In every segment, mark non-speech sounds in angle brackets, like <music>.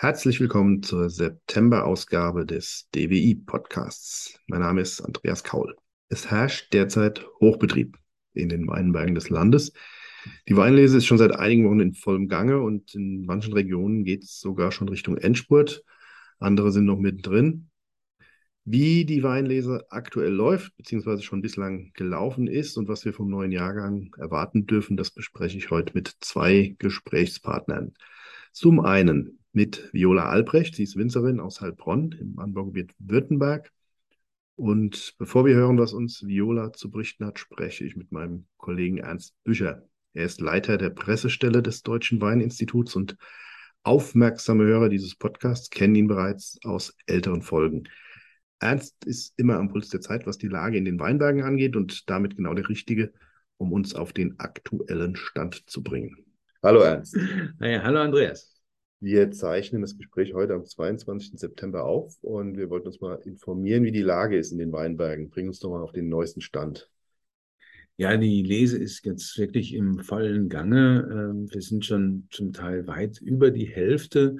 Herzlich willkommen zur September-Ausgabe des DWI-Podcasts. Mein Name ist Andreas Kaul. Es herrscht derzeit Hochbetrieb in den Weinbergen des Landes. Die Weinlese ist schon seit einigen Wochen in vollem Gange und in manchen Regionen geht es sogar schon Richtung Endspurt. Andere sind noch mittendrin. Wie die Weinlese aktuell läuft, beziehungsweise schon bislang gelaufen ist und was wir vom neuen Jahrgang erwarten dürfen, das bespreche ich heute mit zwei Gesprächspartnern. Zum einen mit Viola Albrecht. Sie ist Winzerin aus Heilbronn im Anbaugebiet Württemberg. Und bevor wir hören, was uns Viola zu berichten hat, spreche ich mit meinem Kollegen Ernst Bücher. Er ist Leiter der Pressestelle des Deutschen Weininstituts und aufmerksame Hörer dieses Podcasts kennen ihn bereits aus älteren Folgen. Ernst ist immer am Puls der Zeit, was die Lage in den Weinbergen angeht und damit genau der Richtige, um uns auf den aktuellen Stand zu bringen. Hallo Ernst. Naja, hallo Andreas. Wir zeichnen das Gespräch heute am 22. September auf und wir wollten uns mal informieren, wie die Lage ist in den Weinbergen. Bring uns doch mal auf den neuesten Stand. Ja, die Lese ist jetzt wirklich im vollen Gange. Ähm, wir sind schon zum Teil weit über die Hälfte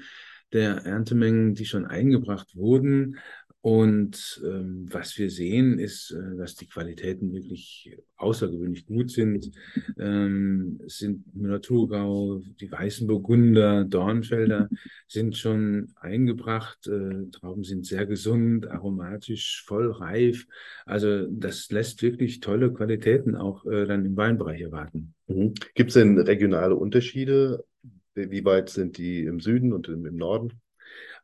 der Erntemengen, die schon eingebracht wurden. Und ähm, was wir sehen, ist, äh, dass die Qualitäten wirklich außergewöhnlich gut sind. Ähm, es sind Müller-Thurgau, die Weißen Burgunder, Dornfelder sind schon eingebracht. Äh, Trauben sind sehr gesund, aromatisch, voll reif. Also das lässt wirklich tolle Qualitäten auch äh, dann im Weinbereich erwarten. Mhm. Gibt es denn regionale Unterschiede? Wie weit sind die im Süden und im Norden?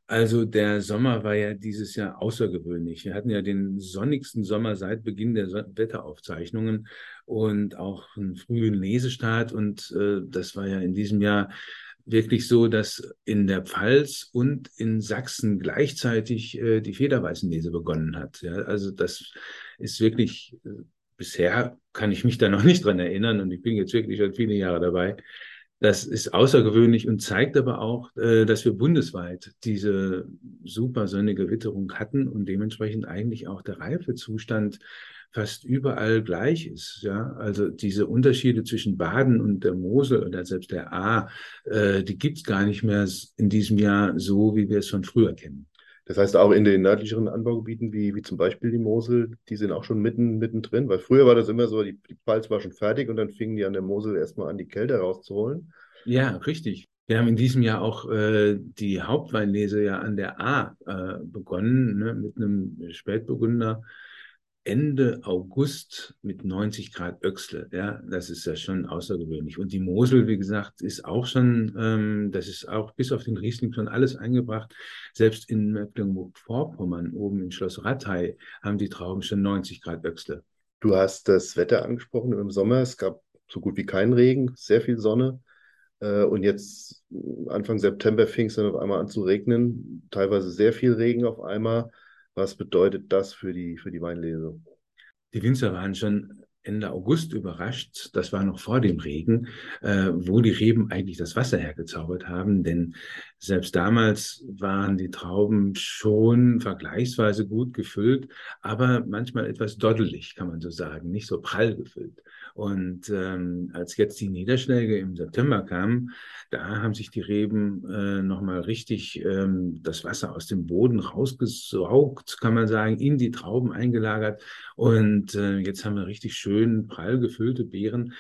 Also der Sommer war ja dieses Jahr außergewöhnlich. Wir hatten ja den sonnigsten Sommer seit Beginn der Wetteraufzeichnungen und auch einen frühen Lesestart. Und äh, das war ja in diesem Jahr wirklich so, dass in der Pfalz und in Sachsen gleichzeitig äh, die Federweißenlese begonnen hat. Ja, also das ist wirklich, äh, bisher kann ich mich da noch nicht dran erinnern und ich bin jetzt wirklich schon viele Jahre dabei. Das ist außergewöhnlich und zeigt aber auch, äh, dass wir bundesweit diese super sonnige Witterung hatten und dementsprechend eigentlich auch der Reifezustand fast überall gleich ist. Ja, also diese Unterschiede zwischen Baden und der Mosel oder selbst der A, äh, die gibt's gar nicht mehr in diesem Jahr so, wie wir es von früher kennen. Das heißt, auch in den nördlicheren Anbaugebieten, wie, wie zum Beispiel die Mosel, die sind auch schon mitten, mittendrin, weil früher war das immer so, die, die Pfalz war schon fertig und dann fingen die an der Mosel erstmal an, die Kälte rauszuholen. Ja, richtig. Wir haben in diesem Jahr auch äh, die Hauptweinlese ja an der A äh, begonnen, ne, mit einem Spätburgunder Ende August mit 90 Grad Öxle. Ja, das ist ja schon außergewöhnlich. Und die Mosel, wie gesagt, ist auch schon, ähm, das ist auch bis auf den Riesling schon alles eingebracht. Selbst in Mecklenburg-Vorpommern, oben in Schloss Rattay, haben die Trauben schon 90 Grad Öxle. Du hast das Wetter angesprochen im Sommer. Es gab so gut wie keinen Regen, sehr viel Sonne. Äh, und jetzt Anfang September fing es dann auf einmal an zu regnen, teilweise sehr viel Regen auf einmal. Was bedeutet das für die, für die Weinlese? Die Winzer waren schon Ende August überrascht, das war noch vor dem Regen, äh, wo die Reben eigentlich das Wasser hergezaubert haben. Denn selbst damals waren die Trauben schon vergleichsweise gut gefüllt, aber manchmal etwas doddelig, kann man so sagen, nicht so prall gefüllt. Und ähm, als jetzt die Niederschläge im September kamen, da haben sich die Reben äh, nochmal richtig ähm, das Wasser aus dem Boden rausgesaugt, kann man sagen, in die Trauben eingelagert. Und äh, jetzt haben wir richtig schön prall gefüllte Beeren,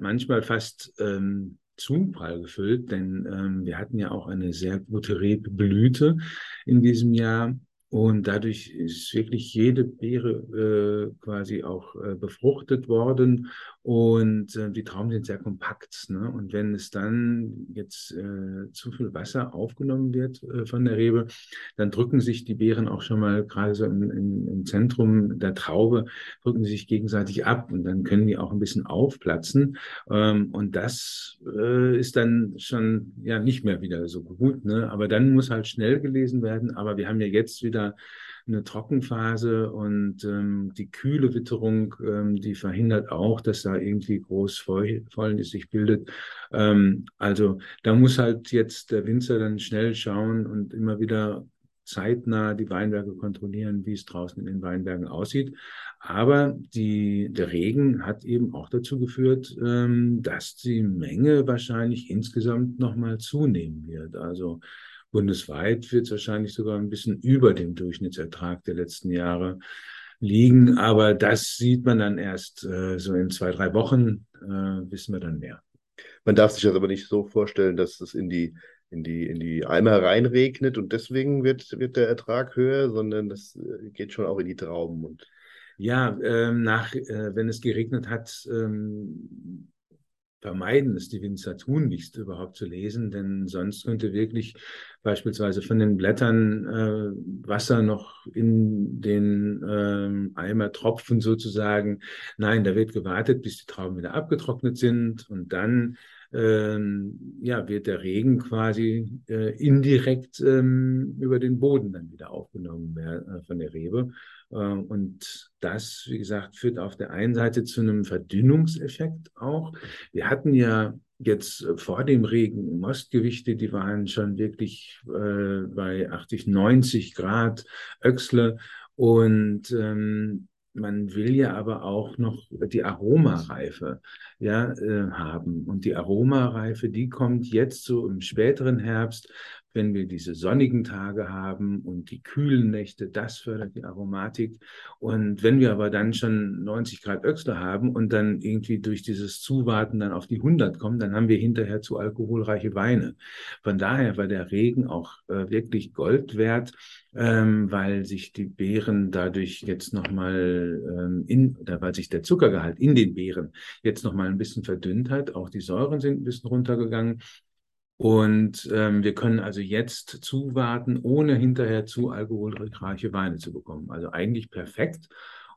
manchmal fast ähm, zu prall gefüllt, denn ähm, wir hatten ja auch eine sehr gute Rebblüte in diesem Jahr. Und dadurch ist wirklich jede Beere äh, quasi auch äh, befruchtet worden und äh, die Trauben sind sehr kompakt. Ne? Und wenn es dann jetzt äh, zu viel Wasser aufgenommen wird äh, von der Rebe, dann drücken sich die Beeren auch schon mal gerade so im, im, im Zentrum der Traube, drücken sich gegenseitig ab und dann können die auch ein bisschen aufplatzen. Ähm, und das äh, ist dann schon ja nicht mehr wieder so gut. Ne? Aber dann muss halt schnell gelesen werden. Aber wir haben ja jetzt wieder eine Trockenphase und ähm, die kühle Witterung, ähm, die verhindert auch, dass da irgendwie groß Fäulnis sich bildet. Ähm, also da muss halt jetzt der Winzer dann schnell schauen und immer wieder zeitnah die Weinberge kontrollieren, wie es draußen in den Weinbergen aussieht. Aber die, der Regen hat eben auch dazu geführt, ähm, dass die Menge wahrscheinlich insgesamt nochmal zunehmen wird. Also Bundesweit wird es wahrscheinlich sogar ein bisschen über dem Durchschnittsertrag der letzten Jahre liegen. Aber das sieht man dann erst äh, so in zwei, drei Wochen, äh, wissen wir dann mehr. Man darf sich das aber nicht so vorstellen, dass es in die, in die, in die Eimer reinregnet und deswegen wird, wird der Ertrag höher, sondern das äh, geht schon auch in die Trauben. Und ja, ähm, nach, äh, wenn es geregnet hat, ähm, vermeiden es die Winzer tunlichst überhaupt zu lesen, denn sonst könnte wirklich beispielsweise von den Blättern äh, Wasser noch in den ähm, Eimer tropfen sozusagen. Nein, da wird gewartet, bis die Trauben wieder abgetrocknet sind und dann ähm, ja, wird der Regen quasi äh, indirekt ähm, über den Boden dann wieder aufgenommen äh, von der Rebe. Äh, und das, wie gesagt, führt auf der einen Seite zu einem Verdünnungseffekt auch. Wir hatten ja jetzt vor dem Regen Mostgewichte, die waren schon wirklich äh, bei 80, 90 Grad Öchsle. Und ähm, man will ja aber auch noch die Aromareife ja, äh, haben. Und die Aromareife, die kommt jetzt so im späteren Herbst, wenn wir diese sonnigen Tage haben und die kühlen Nächte, das fördert die Aromatik. Und wenn wir aber dann schon 90 Grad Öxler haben und dann irgendwie durch dieses Zuwarten dann auf die 100 kommen, dann haben wir hinterher zu alkoholreiche Weine. Von daher war der Regen auch äh, wirklich Gold wert, ähm, weil sich die Beeren dadurch jetzt nochmal ähm, in, oder weil sich der Zuckergehalt in den Beeren jetzt nochmal ein bisschen verdünnt hat. Auch die Säuren sind ein bisschen runtergegangen. Und ähm, wir können also jetzt zuwarten, ohne hinterher zu alkoholreiche Weine zu bekommen. Also eigentlich perfekt.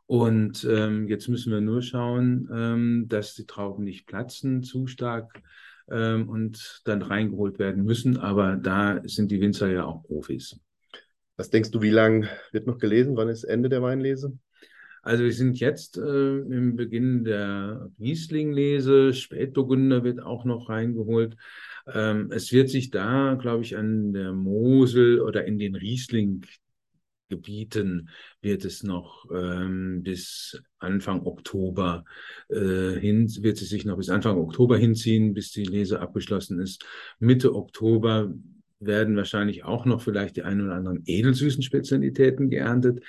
Und ähm, jetzt müssen wir nur schauen, ähm, dass die Trauben nicht platzen zu stark ähm, und dann reingeholt werden müssen. Aber da sind die Winzer ja auch Profis. Was denkst du, wie lang wird noch gelesen? Wann ist Ende der Weinlese? Also wir sind jetzt äh, im Beginn der Riesling-Lese. Spätburgunder wird auch noch reingeholt. Ähm, es wird sich da, glaube ich, an der Mosel oder in den Riesling Gebieten wird es noch ähm, bis Anfang Oktober äh, hin, wird es sich noch bis Anfang Oktober hinziehen, bis die Lese abgeschlossen ist. Mitte Oktober werden wahrscheinlich auch noch vielleicht die ein oder anderen edelsüßen Spezialitäten geerntet.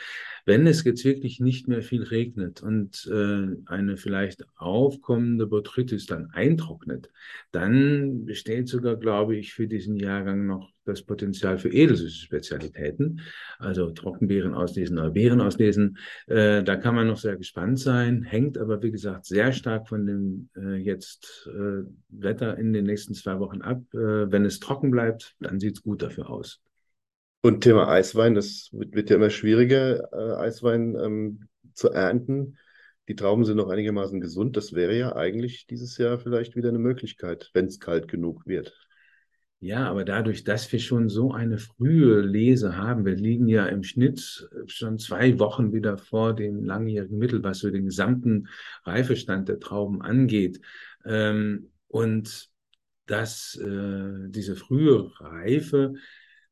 Wenn es jetzt wirklich nicht mehr viel regnet und äh, eine vielleicht aufkommende Botrytis dann eintrocknet, dann besteht sogar, glaube ich, für diesen Jahrgang noch das Potenzial für edelsüße Spezialitäten, also Trockenbeeren auslesen oder Beeren auslesen. Äh, da kann man noch sehr gespannt sein, hängt aber, wie gesagt, sehr stark von dem äh, jetzt äh, Wetter in den nächsten zwei Wochen ab. Äh, wenn es trocken bleibt, dann sieht es gut dafür aus. Und Thema Eiswein, das wird, wird ja immer schwieriger, äh, Eiswein ähm, zu ernten. Die Trauben sind noch einigermaßen gesund. Das wäre ja eigentlich dieses Jahr vielleicht wieder eine Möglichkeit, wenn es kalt genug wird. Ja, aber dadurch, dass wir schon so eine frühe Lese haben, wir liegen ja im Schnitt schon zwei Wochen wieder vor dem langjährigen Mittel, was so den gesamten Reifestand der Trauben angeht. Ähm, und dass äh, diese frühe Reife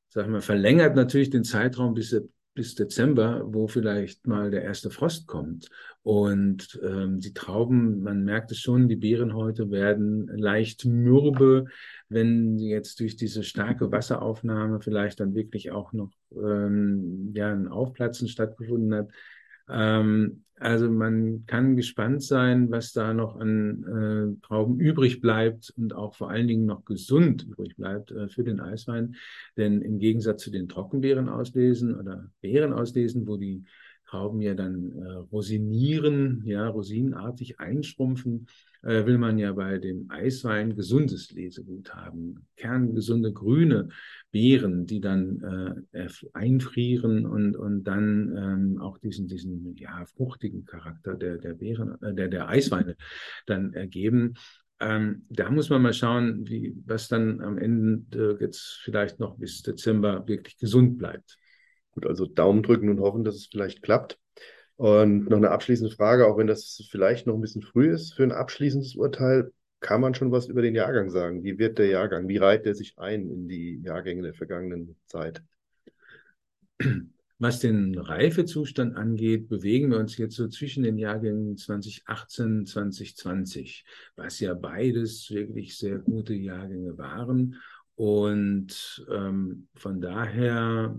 sag ich mal, verlängert natürlich den Zeitraum bis, bis Dezember, wo vielleicht mal der erste Frost kommt. Und ähm, die Trauben, man merkt es schon, die Beeren heute werden leicht mürbe, wenn jetzt durch diese starke Wasseraufnahme vielleicht dann wirklich auch noch ähm, ja, ein Aufplatzen stattgefunden hat. Ähm, also man kann gespannt sein, was da noch an äh, Trauben übrig bleibt und auch vor allen Dingen noch gesund übrig bleibt äh, für den Eiswein. Denn im Gegensatz zu den Trockenbeeren auslesen oder Beeren auslesen, wo die Trauben ja dann äh, rosinieren, ja, rosinenartig einschrumpfen, äh, will man ja bei dem Eiswein gesundes Lesegut haben. Kerngesunde grüne Beeren, die dann äh, einfrieren und, und dann ähm, auch diesen, diesen ja, fruchtigen Charakter der, der Beeren, äh, der, der Eisweine dann ergeben. Ähm, da muss man mal schauen, wie, was dann am Ende jetzt vielleicht noch bis Dezember wirklich gesund bleibt. Gut, also Daumen drücken und hoffen, dass es vielleicht klappt. Und noch eine abschließende Frage, auch wenn das vielleicht noch ein bisschen früh ist für ein abschließendes Urteil, kann man schon was über den Jahrgang sagen? Wie wird der Jahrgang? Wie reiht er sich ein in die Jahrgänge der vergangenen Zeit? Was den Reifezustand angeht, bewegen wir uns jetzt so zwischen den Jahrgängen 2018, 2020, was ja beides wirklich sehr gute Jahrgänge waren. Und ähm, von daher,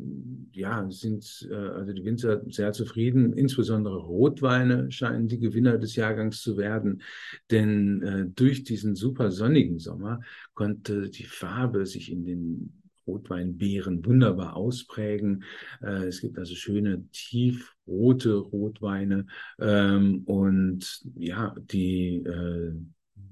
ja, sind äh, also die Winzer sehr zufrieden. Insbesondere Rotweine scheinen die Gewinner des Jahrgangs zu werden, denn äh, durch diesen super sonnigen Sommer konnte die Farbe sich in den Rotweinbeeren wunderbar ausprägen. Äh, es gibt also schöne tiefrote Rotweine ähm, und ja, die äh,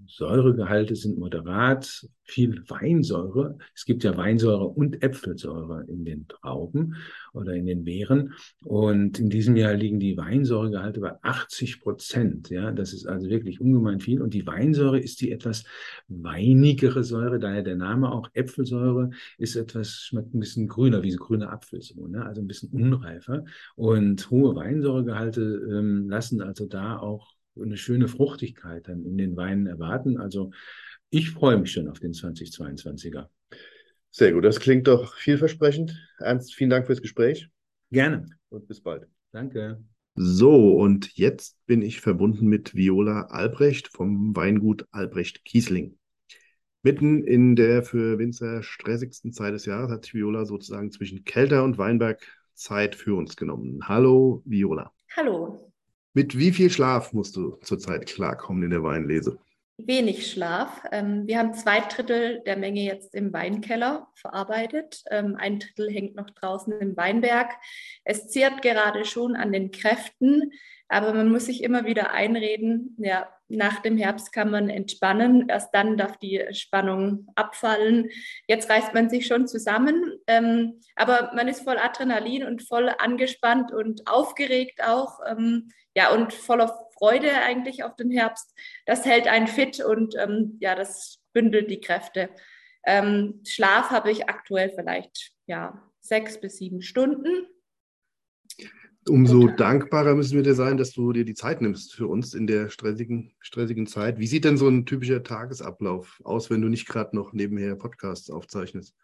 Säuregehalte sind moderat, viel Weinsäure. Es gibt ja Weinsäure und Äpfelsäure in den Trauben oder in den Beeren. Und in diesem Jahr liegen die Weinsäuregehalte bei 80 Prozent. Ja, das ist also wirklich ungemein viel. Und die Weinsäure ist die etwas weinigere Säure, daher der Name auch Äpfelsäure ist etwas, schmeckt ein bisschen grüner, wie so grüne Apfel, so, ne? also ein bisschen unreifer. Und hohe Weinsäuregehalte ähm, lassen also da auch eine schöne Fruchtigkeit dann in den Weinen erwarten. Also ich freue mich schon auf den 2022er. Sehr gut, das klingt doch vielversprechend. Ernst, vielen Dank fürs Gespräch. Gerne. Und bis bald. Danke. So, und jetzt bin ich verbunden mit Viola Albrecht vom Weingut Albrecht Kiesling. Mitten in der für Winzer stressigsten Zeit des Jahres hat sich Viola sozusagen zwischen Kelter und Weinberg Zeit für uns genommen. Hallo, Viola. Hallo. Mit wie viel Schlaf musst du zurzeit klarkommen in der Weinlese? Wenig Schlaf. Ähm, wir haben zwei Drittel der Menge jetzt im Weinkeller verarbeitet. Ähm, ein Drittel hängt noch draußen im Weinberg. Es zehrt gerade schon an den Kräften, aber man muss sich immer wieder einreden, ja, nach dem Herbst kann man entspannen, erst dann darf die Spannung abfallen. Jetzt reißt man sich schon zusammen, ähm, aber man ist voll Adrenalin und voll angespannt und aufgeregt auch, ähm, ja, und voller Freude eigentlich auf den Herbst. Das hält einen fit und ähm, ja, das bündelt die Kräfte. Ähm, Schlaf habe ich aktuell vielleicht ja sechs bis sieben Stunden Umso dankbarer müssen wir dir sein, dass du dir die Zeit nimmst für uns in der stressigen, stressigen Zeit. Wie sieht denn so ein typischer Tagesablauf aus, wenn du nicht gerade noch nebenher Podcasts aufzeichnest?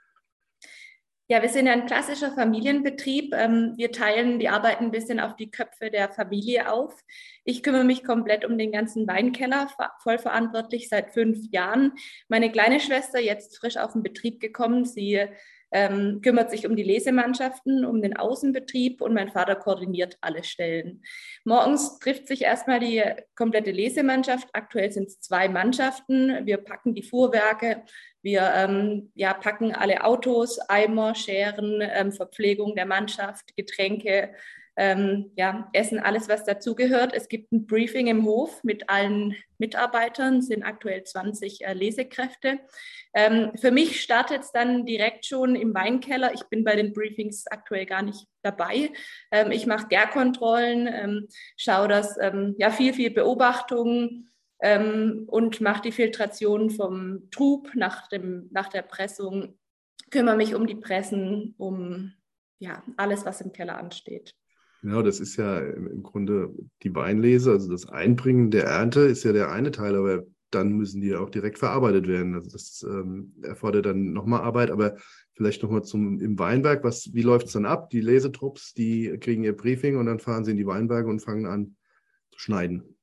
Ja, wir sind ein klassischer Familienbetrieb. Ähm, wir teilen die Arbeit ein bisschen auf die Köpfe der Familie auf. Ich kümmere mich komplett um den ganzen Weinkeller, voll verantwortlich seit fünf Jahren. Meine kleine Schwester, jetzt frisch auf den Betrieb gekommen, sie ähm, kümmert sich um die Lesemannschaften, um den Außenbetrieb und mein Vater koordiniert alle Stellen. Morgens trifft sich erstmal die komplette Lesemannschaft. Aktuell sind es zwei Mannschaften. Wir packen die Fuhrwerke, wir ähm, ja, packen alle Autos, Eimer, Scheren, ähm, Verpflegung der Mannschaft, Getränke, ähm, ja, essen alles, was dazugehört. Es gibt ein Briefing im Hof mit allen Mitarbeitern, sind aktuell 20 äh, Lesekräfte. Ähm, für mich startet es dann direkt schon im Weinkeller. Ich bin bei den Briefings aktuell gar nicht dabei. Ähm, ich mache Gärkontrollen, ähm, schaue das, ähm, ja, viel, viel Beobachtungen ähm, und mache die Filtration vom Trub nach, dem, nach der Pressung, kümmere mich um die Pressen, um ja, alles, was im Keller ansteht. Genau, das ist ja im Grunde die Weinlese, also das Einbringen der Ernte ist ja der eine Teil, aber dann müssen die auch direkt verarbeitet werden. Also das ähm, erfordert dann nochmal Arbeit, aber vielleicht nochmal zum im Weinberg. Was, wie läuft es dann ab? Die Lesetrupps, die kriegen ihr Briefing und dann fahren sie in die Weinberge und fangen an zu schneiden.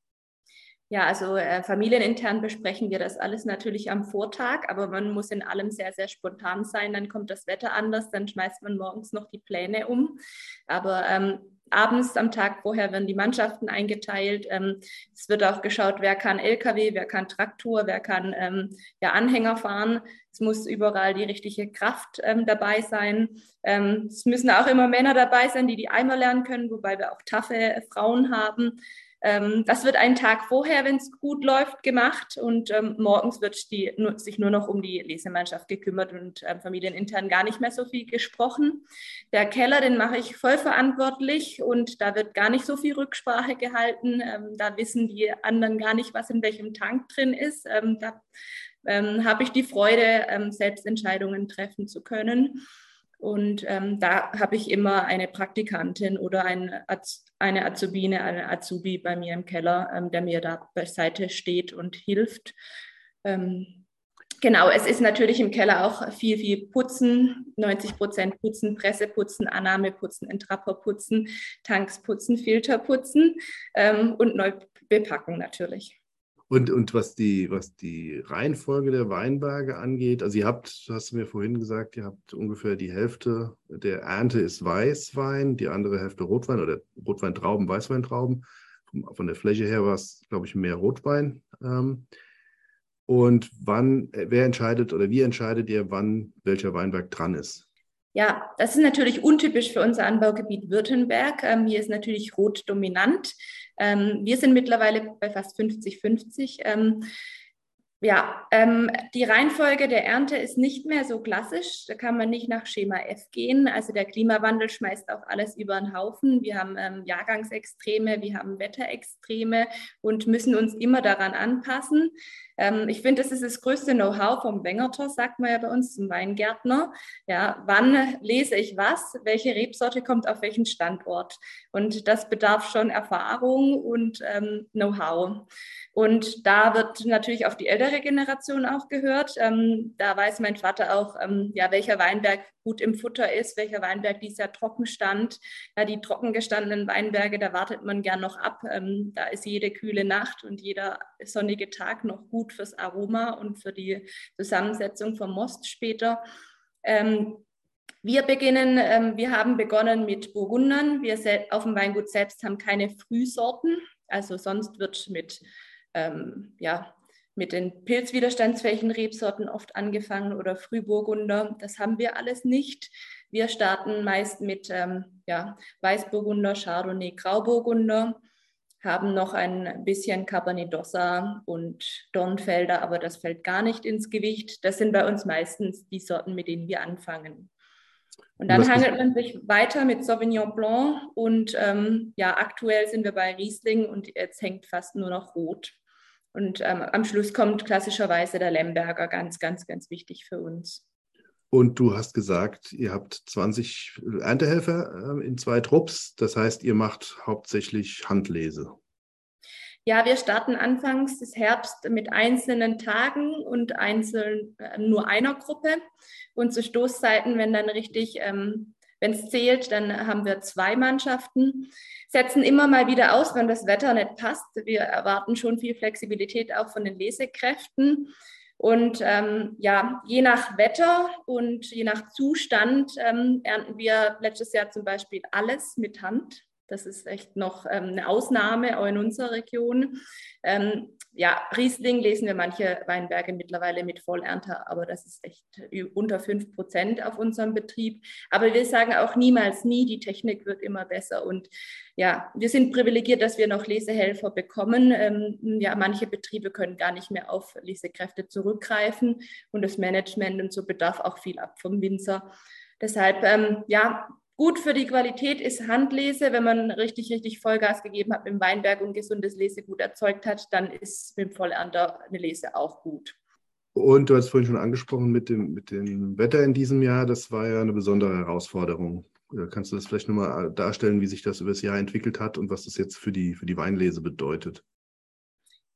Ja, also äh, familienintern besprechen wir das alles natürlich am Vortag, aber man muss in allem sehr, sehr spontan sein. Dann kommt das Wetter anders, dann schmeißt man morgens noch die Pläne um. Aber ähm, abends am Tag vorher werden die Mannschaften eingeteilt. Ähm, es wird auch geschaut, wer kann LKW, wer kann Traktor, wer kann ähm, ja, Anhänger fahren. Es muss überall die richtige Kraft ähm, dabei sein. Es müssen auch immer Männer dabei sein, die die Eimer lernen können, wobei wir auch taffe Frauen haben. Ähm, das wird einen Tag vorher, wenn es gut läuft, gemacht und ähm, morgens wird die, nur, sich nur noch um die Lesemannschaft gekümmert und ähm, familienintern gar nicht mehr so viel gesprochen. Der Keller, den mache ich voll verantwortlich und da wird gar nicht so viel Rücksprache gehalten. Ähm, da wissen die anderen gar nicht, was in welchem Tank drin ist. Ähm, da ähm, habe ich die Freude, selbst Entscheidungen treffen zu können. Und ähm, da habe ich immer eine Praktikantin oder ein, eine Azubine, eine Azubi bei mir im Keller, ähm, der mir da beiseite steht und hilft. Ähm, genau, es ist natürlich im Keller auch viel, viel Putzen, 90 Prozent Putzen, Presseputzen, Annahmeputzen, Entrapperputzen, Tanks putzen, Filter putzen ähm, und neu bepacken natürlich. Und, und was, die, was die Reihenfolge der Weinberge angeht, also ihr habt, hast du mir vorhin gesagt, ihr habt ungefähr die Hälfte der Ernte ist Weißwein, die andere Hälfte Rotwein oder Rotweintrauben, Weißweintrauben. Von der Fläche her war es, glaube ich, mehr Rotwein. Ähm, und wann, wer entscheidet oder wie entscheidet ihr, wann welcher Weinberg dran ist? Ja, das ist natürlich untypisch für unser Anbaugebiet Württemberg. Ähm, hier ist natürlich Rot dominant. Ähm, wir sind mittlerweile bei fast 50-50. Ähm, ja, ähm, die Reihenfolge der Ernte ist nicht mehr so klassisch. Da kann man nicht nach Schema F gehen. Also der Klimawandel schmeißt auch alles über den Haufen. Wir haben ähm, Jahrgangsextreme, wir haben Wetterextreme und müssen uns immer daran anpassen. Ähm, ich finde, das ist das größte Know-how vom Wengerter, sagt man ja bei uns zum Weingärtner. Ja, wann lese ich was? Welche Rebsorte kommt auf welchen Standort? Und das bedarf schon Erfahrung und ähm, Know-how. Und da wird natürlich auf die ältere Generation auch gehört. Ähm, da weiß mein Vater auch, ähm, ja, welcher Weinberg gut im Futter ist, welcher Weinberg dies Jahr trocken stand. Ja, die trocken gestandenen Weinberge, da wartet man gern noch ab. Ähm, da ist jede kühle Nacht und jeder sonnige Tag noch gut fürs Aroma und für die Zusammensetzung vom Most später. Ähm, wir beginnen, ähm, wir haben begonnen mit Burgundern. Wir auf dem Weingut selbst haben keine Frühsorten. Also sonst wird mit ähm, ja, mit den pilzwiderstandsfähigen Rebsorten oft angefangen oder Frühburgunder. Das haben wir alles nicht. Wir starten meist mit ähm, ja, Weißburgunder, Chardonnay, Grauburgunder, haben noch ein bisschen Cabernet d'Ossa und Dornfelder, aber das fällt gar nicht ins Gewicht. Das sind bei uns meistens die Sorten, mit denen wir anfangen. Und dann hangelt man sich weiter mit Sauvignon Blanc und ähm, ja, aktuell sind wir bei Riesling und jetzt hängt fast nur noch Rot. Und ähm, am Schluss kommt klassischerweise der Lemberger, ganz, ganz, ganz wichtig für uns. Und du hast gesagt, ihr habt 20 Erntehelfer äh, in zwei Trupps. Das heißt, ihr macht hauptsächlich Handlese. Ja, wir starten anfangs des Herbst mit einzelnen Tagen und einzeln äh, nur einer Gruppe. Und zu Stoßzeiten, wenn dann richtig, ähm, wenn es zählt, dann haben wir zwei Mannschaften setzen immer mal wieder aus, wenn das Wetter nicht passt. Wir erwarten schon viel Flexibilität auch von den Lesekräften. Und ähm, ja, je nach Wetter und je nach Zustand ähm, ernten wir letztes Jahr zum Beispiel alles mit Hand. Das ist echt noch ähm, eine Ausnahme auch in unserer Region. Ähm, ja, Riesling lesen wir manche Weinberge mittlerweile mit Vollernte, aber das ist echt unter 5 Prozent auf unserem Betrieb. Aber wir sagen auch niemals nie, die Technik wird immer besser. Und ja, wir sind privilegiert, dass wir noch Lesehelfer bekommen. Ähm, ja, manche Betriebe können gar nicht mehr auf Lesekräfte zurückgreifen und das Management und so bedarf auch viel ab vom Winzer. Deshalb, ähm, ja, Gut für die Qualität ist Handlese. Wenn man richtig, richtig Vollgas gegeben hat mit dem Weinberg und gesundes Lesegut erzeugt hat, dann ist mit dem Vollernter eine Lese auch gut. Und du hast vorhin schon angesprochen mit dem, mit dem Wetter in diesem Jahr. Das war ja eine besondere Herausforderung. Kannst du das vielleicht nochmal darstellen, wie sich das über das Jahr entwickelt hat und was das jetzt für die, für die Weinlese bedeutet?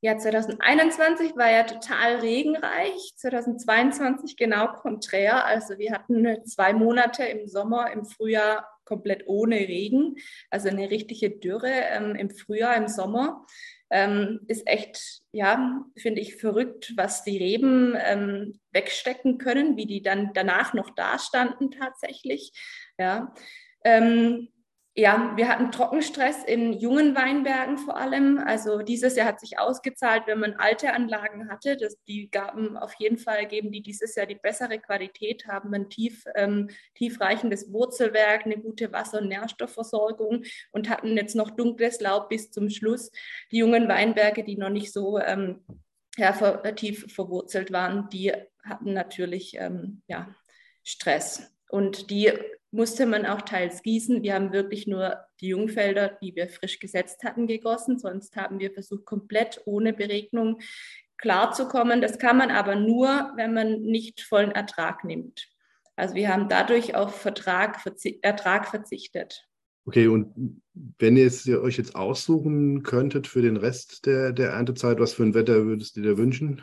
Ja, 2021 war ja total regenreich, 2022 genau konträr. Also wir hatten zwei Monate im Sommer, im Frühjahr komplett ohne Regen, also eine richtige Dürre ähm, im Frühjahr, im Sommer. Ähm, ist echt, ja, finde ich verrückt, was die Reben ähm, wegstecken können, wie die dann danach noch dastanden tatsächlich. Ja. Ähm, ja, wir hatten Trockenstress in jungen Weinbergen vor allem. Also dieses Jahr hat sich ausgezahlt, wenn man alte Anlagen hatte. Das, die gaben auf jeden Fall, geben die dieses Jahr die bessere Qualität, haben ein tief, ähm, tiefreichendes Wurzelwerk, eine gute Wasser- und Nährstoffversorgung und hatten jetzt noch dunkles Laub bis zum Schluss. Die jungen Weinberge, die noch nicht so ähm, ja, tief verwurzelt waren, die hatten natürlich ähm, ja, Stress. Und die musste man auch teils gießen. Wir haben wirklich nur die Jungfelder, die wir frisch gesetzt hatten, gegossen. Sonst haben wir versucht, komplett ohne Beregnung klarzukommen. Das kann man aber nur, wenn man nicht vollen Ertrag nimmt. Also wir haben dadurch auf Vertrag, Ertrag verzichtet. Okay, und wenn ihr es euch jetzt aussuchen könntet für den Rest der, der Erntezeit, was für ein Wetter würdest du dir wünschen?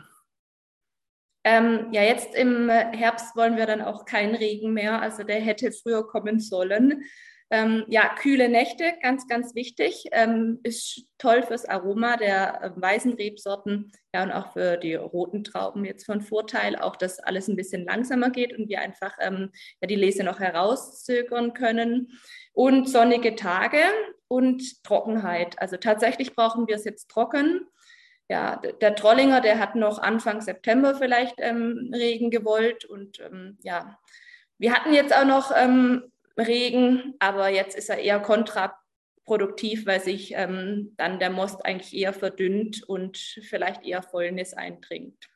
Ähm, ja, jetzt im Herbst wollen wir dann auch keinen Regen mehr. Also der hätte früher kommen sollen. Ähm, ja, kühle Nächte, ganz, ganz wichtig. Ähm, ist toll fürs Aroma der äh, weißen Rebsorten ja, und auch für die roten Trauben jetzt von Vorteil. Auch, dass alles ein bisschen langsamer geht und wir einfach ähm, ja, die Lese noch herauszögern können. Und sonnige Tage und Trockenheit. Also tatsächlich brauchen wir es jetzt trocken ja, der Trollinger, der hat noch Anfang September vielleicht ähm, Regen gewollt und ähm, ja, wir hatten jetzt auch noch ähm, Regen, aber jetzt ist er eher kontraproduktiv, weil sich ähm, dann der Most eigentlich eher verdünnt und vielleicht eher Fäulnis eindringt.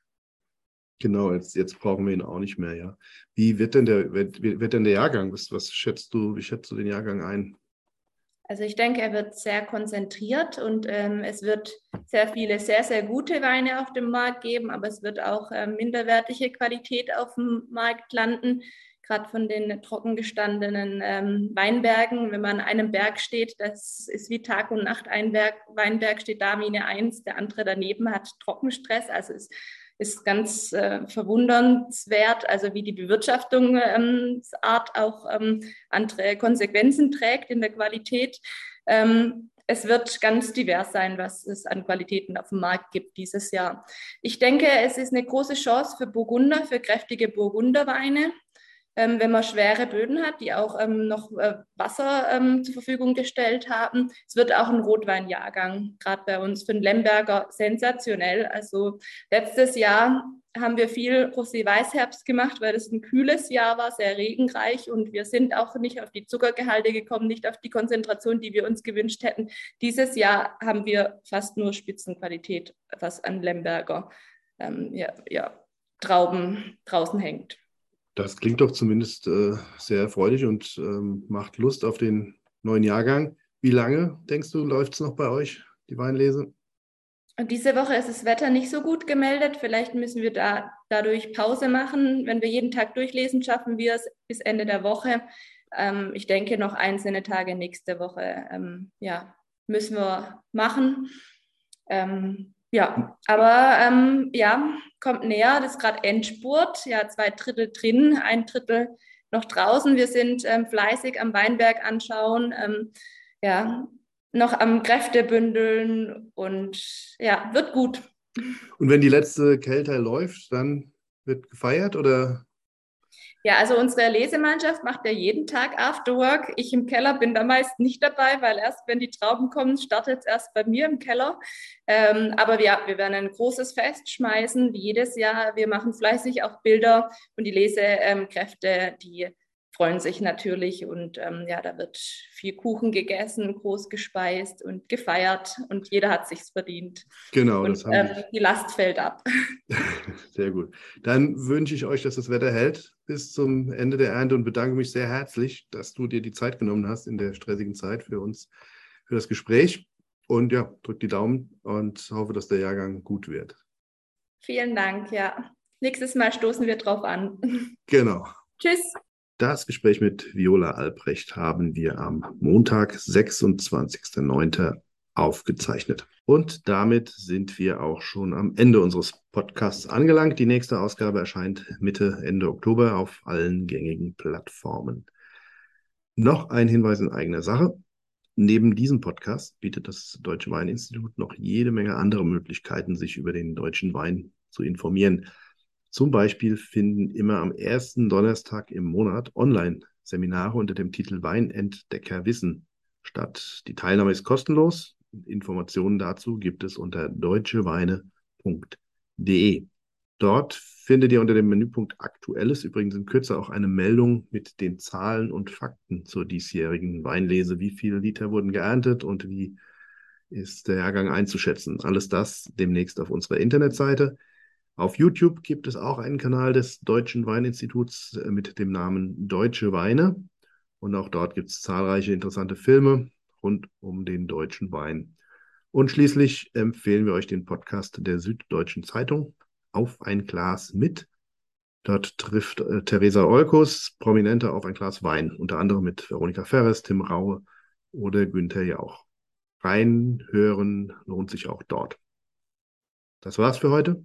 Genau, jetzt, jetzt brauchen wir ihn auch nicht mehr, ja. Wie wird denn der, wird, wird denn der Jahrgang? Was, was schätzt du, wie schätzt du den Jahrgang ein? Also ich denke, er wird sehr konzentriert und ähm, es wird sehr viele sehr, sehr gute Weine auf dem Markt geben, aber es wird auch ähm, minderwertige Qualität auf dem Markt landen, gerade von den trockengestandenen ähm, Weinbergen. Wenn man an einem Berg steht, das ist wie Tag und Nacht. Ein Berg, Weinberg steht da wie eine Eins, der andere daneben hat Trockenstress. Also es ist ganz äh, verwundernswert, also wie die Bewirtschaftungsart ähm, auch ähm, andere Konsequenzen trägt in der Qualität. Ähm, es wird ganz divers sein, was es an Qualitäten auf dem Markt gibt dieses Jahr. Ich denke, es ist eine große Chance für Burgunder, für kräftige Burgunderweine ähm, wenn man schwere Böden hat, die auch ähm, noch äh, Wasser ähm, zur Verfügung gestellt haben. Es wird auch ein Rotweinjahrgang, gerade bei uns für den Lemberger, sensationell. Also letztes Jahr haben wir viel Rosé-Weißherbst gemacht, weil es ein kühles Jahr war, sehr regenreich und wir sind auch nicht auf die Zuckergehalte gekommen, nicht auf die Konzentration, die wir uns gewünscht hätten. Dieses Jahr haben wir fast nur Spitzenqualität, was an Lemberger ähm, ja, ja, Trauben draußen hängt. Das klingt doch zumindest äh, sehr erfreulich und ähm, macht Lust auf den neuen Jahrgang. Wie lange, denkst du, läuft es noch bei euch, die Weinlese? Diese Woche ist das Wetter nicht so gut gemeldet. Vielleicht müssen wir da dadurch Pause machen. Wenn wir jeden Tag durchlesen, schaffen wir es bis Ende der Woche. Ähm, ich denke, noch einzelne Tage nächste Woche ähm, ja, müssen wir machen. Ähm, ja, aber ähm, ja, kommt näher. Das ist gerade Endspurt. Ja, zwei Drittel drin, ein Drittel noch draußen. Wir sind ähm, fleißig am Weinberg anschauen. Ähm, ja, noch am Kräfte bündeln und ja, wird gut. Und wenn die letzte Kälte läuft, dann wird gefeiert oder ja, also unsere Lesemannschaft macht ja jeden Tag Afterwork. Ich im Keller bin da meist nicht dabei, weil erst wenn die Trauben kommen, startet es erst bei mir im Keller. Ähm, aber ja, wir werden ein großes Fest schmeißen, wie jedes Jahr. Wir machen fleißig auch Bilder und die Lesekräfte, die freuen sich natürlich und ähm, ja, da wird viel Kuchen gegessen, groß gespeist und gefeiert und jeder hat sich's verdient. Genau, und, das haben ähm, die Last fällt ab. <laughs> Sehr gut. Dann wünsche ich euch, dass das Wetter hält bis zum Ende der Ernte und bedanke mich sehr herzlich, dass du dir die Zeit genommen hast in der stressigen Zeit für uns, für das Gespräch. Und ja, drück die Daumen und hoffe, dass der Jahrgang gut wird. Vielen Dank, ja. Nächstes Mal stoßen wir drauf an. <laughs> Genau. Tschüss. Das Gespräch mit Viola Albrecht haben wir am Montag, 26.09. aufgezeichnet. Und damit sind wir auch schon am Ende unseres Podcasts angelangt. Die nächste Ausgabe erscheint Mitte, Ende Oktober auf allen gängigen Plattformen. Noch ein Hinweis in eigener Sache. Neben diesem Podcast bietet das Deutsche Weininstitut noch jede Menge andere Möglichkeiten, sich über den deutschen Wein zu informieren. Zum Beispiel finden immer am ersten Donnerstag im Monat Online-Seminare unter dem Titel Weinentdecker Wissen statt. Die Teilnahme ist kostenlos. Informationen dazu gibt es unter deutscheweine.de. Dort findet ihr unter dem Menüpunkt Aktuelles übrigens in Kürze auch eine Meldung mit den Zahlen und Fakten zur diesjährigen Weinlese. Wie viele Liter wurden geerntet und wie ist der Jahrgang einzuschätzen? Alles das demnächst auf unserer Internetseite. Auf YouTube gibt es auch einen Kanal des Deutschen Weininstituts äh, mit dem Namen Deutsche Weine. Und auch dort gibt es zahlreiche interessante Filme rund um den deutschen Wein. Und schließlich empfehlen wir euch den Podcast der Süddeutschen Zeitung Auf ein Glas mit. Dort trifft äh, Theresa Olkus Prominente auf ein Glas Wein, unter anderem mit Veronika Ferres, Tim Raue oder Günther Jauch. Reinhören lohnt sich auch dort. Das war's für heute.